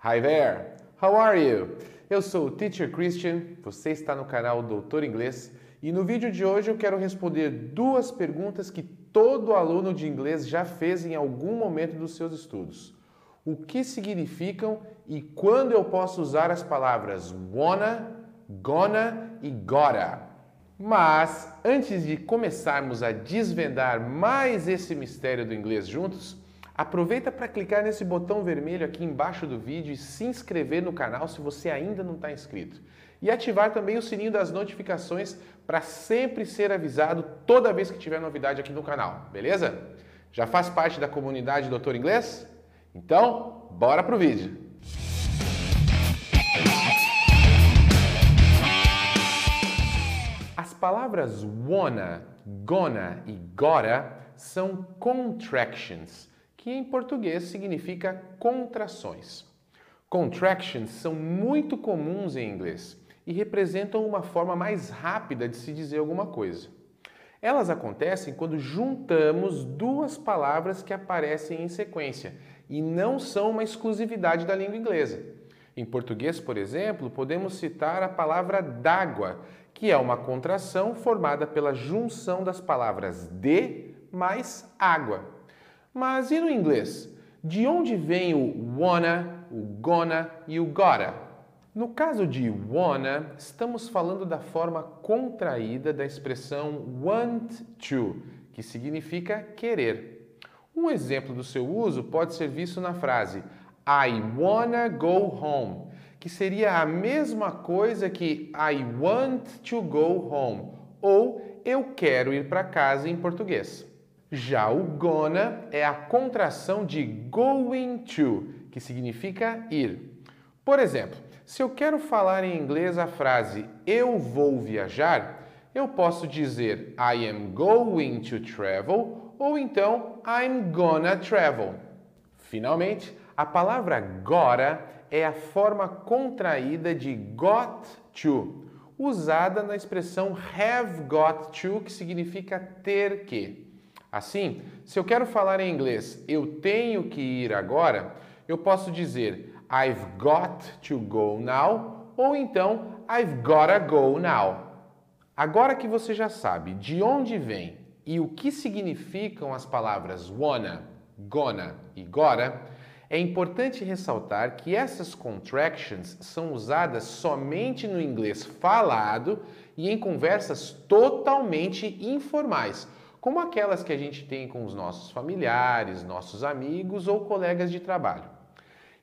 Hi there! How are you? Eu sou o Teacher Christian, você está no canal Doutor Inglês e no vídeo de hoje eu quero responder duas perguntas que todo aluno de inglês já fez em algum momento dos seus estudos. O que significam e quando eu posso usar as palavras wanna, gonna e gotta? Mas antes de começarmos a desvendar mais esse mistério do inglês juntos, Aproveita para clicar nesse botão vermelho aqui embaixo do vídeo e se inscrever no canal se você ainda não está inscrito. E ativar também o sininho das notificações para sempre ser avisado toda vez que tiver novidade aqui no canal, beleza? Já faz parte da comunidade Doutor Inglês? Então, bora pro vídeo! As palavras wanna, gonna e gotta são contractions que em português significa contrações. Contractions são muito comuns em inglês e representam uma forma mais rápida de se dizer alguma coisa. Elas acontecem quando juntamos duas palavras que aparecem em sequência e não são uma exclusividade da língua inglesa. Em português, por exemplo, podemos citar a palavra d'água, que é uma contração formada pela junção das palavras de mais água. Mas e no inglês? De onde vem o wanna, o gonna e o gotta? No caso de wanna, estamos falando da forma contraída da expressão want to, que significa querer. Um exemplo do seu uso pode ser visto na frase I wanna go home, que seria a mesma coisa que I want to go home ou eu quero ir para casa em português. Já o gonna é a contração de going to, que significa ir. Por exemplo, se eu quero falar em inglês a frase eu vou viajar, eu posso dizer I am going to travel ou então I'm gonna travel. Finalmente, a palavra gotta é a forma contraída de got to, usada na expressão have got to, que significa ter que. Assim, se eu quero falar em inglês, eu tenho que ir agora, eu posso dizer I've got to go now ou então I've gotta go now. Agora que você já sabe de onde vem e o que significam as palavras wanna, gonna e gotta, é importante ressaltar que essas contractions são usadas somente no inglês falado e em conversas totalmente informais como aquelas que a gente tem com os nossos familiares, nossos amigos ou colegas de trabalho.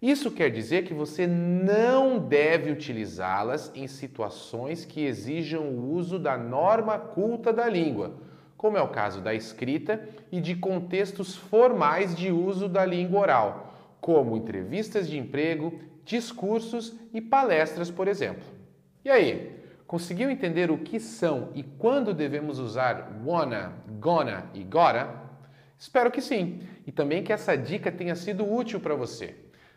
Isso quer dizer que você não deve utilizá-las em situações que exijam o uso da norma culta da língua, como é o caso da escrita e de contextos formais de uso da língua oral, como entrevistas de emprego, discursos e palestras, por exemplo. E aí, Conseguiu entender o que são e quando devemos usar wanna, gonna e gotta? Espero que sim e também que essa dica tenha sido útil para você.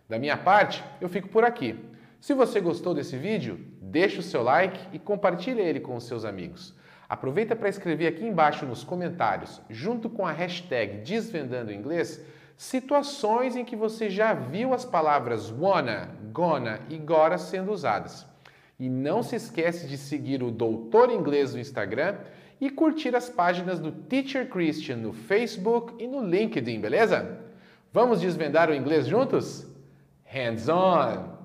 Da minha parte, eu fico por aqui. Se você gostou desse vídeo, deixe o seu like e compartilhe ele com os seus amigos. Aproveita para escrever aqui embaixo nos comentários, junto com a hashtag Desvendando Inglês, situações em que você já viu as palavras wanna, gonna e gotta sendo usadas. E não se esquece de seguir o Doutor Inglês no Instagram e curtir as páginas do Teacher Christian no Facebook e no LinkedIn, beleza? Vamos desvendar o inglês juntos? Hands on!